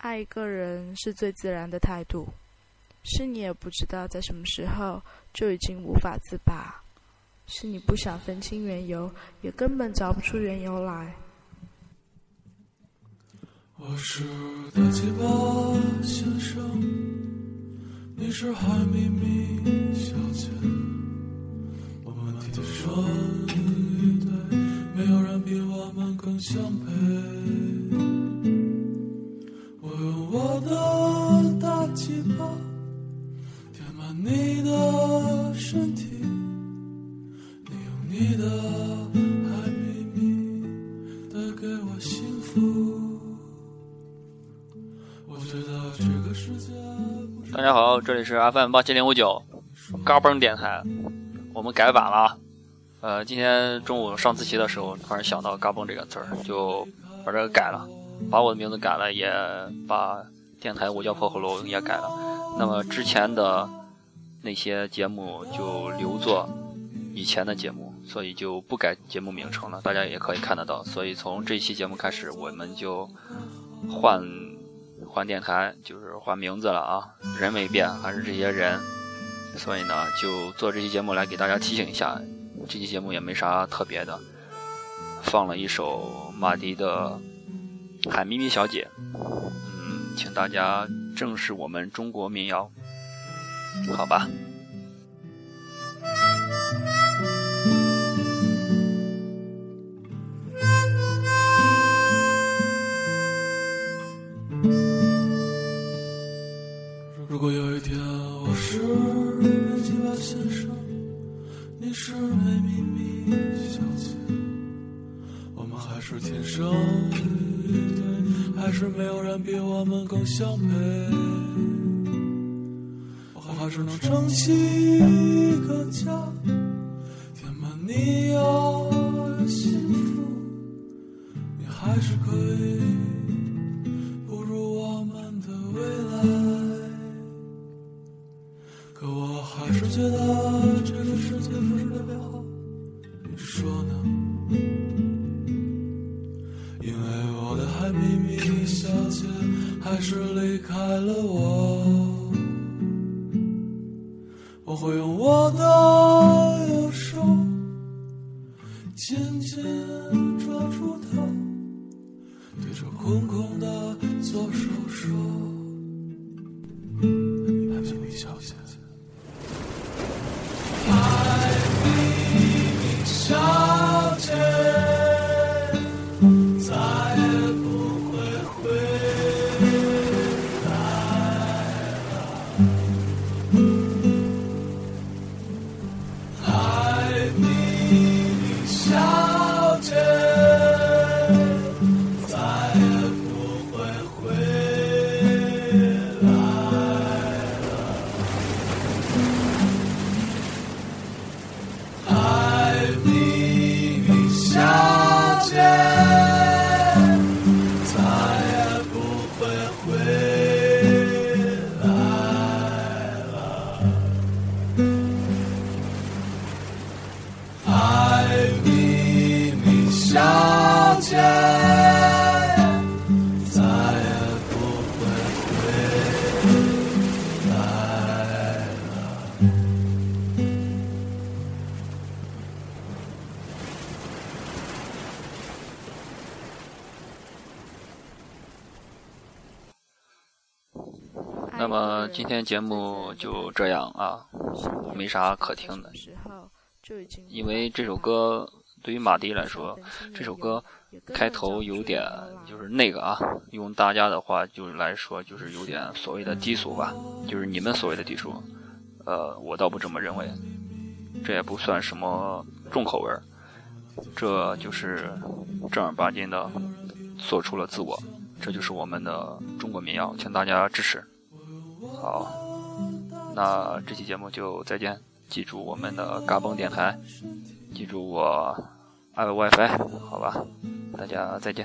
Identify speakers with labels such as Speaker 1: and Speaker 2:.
Speaker 1: 爱一个人是最自然的态度，是你也不知道在什么时候就已经无法自拔，是你不想分清缘由，也根本找不出缘由来。
Speaker 2: 我是大鸡巴先生，你是海咪咪小姐，我们天生一对，没有人比我们更相配。的大鸡巴填满你的身体，你用你的海咪咪带给我幸福。我觉得这个世界
Speaker 3: 大家好，这里是 FM 八七零五九嘎嘣电台，我们改版了。呃，今天中午上自习的时候，突然想到“嘎嘣”这个词儿，就把这个改了，把我的名字改了，也把电台“我叫破喉咙”也改了。那么之前的那些节目就留作以前的节目，所以就不改节目名称了，大家也可以看得到。所以从这期节目开始，我们就换换电台，就是换名字了啊，人没变，还是这些人。所以呢，就做这期节目来给大家提醒一下，这期节目也没啥特别的，放了一首马迪的《海咪咪小姐》，请大家正视我们中国民谣，好吧？
Speaker 2: 如果有一天我是北极巴先生，你是美咪咪小姐，我们还是天生一对，还是没有人比我们更相配。我还是能撑起一个家，填满你要的幸福，你还是可以是离开了我，我会用我的右手紧紧抓住它，对着空空的左手说：“
Speaker 3: 那么今天节目就这样啊，没啥可听的，因为这首歌对于马迪来说，这首歌开头有点就是那个啊，用大家的话就是来说，就是有点所谓的低俗吧，就是你们所谓的低俗，呃，我倒不这么认为，这也不算什么重口味儿，这就是正儿八经的做出了自我，这就是我们的中国民谣，请大家支持。好，那这期节目就再见。记住我们的嘎嘣电台，记住我爱 WiFi，好吧，大家再见。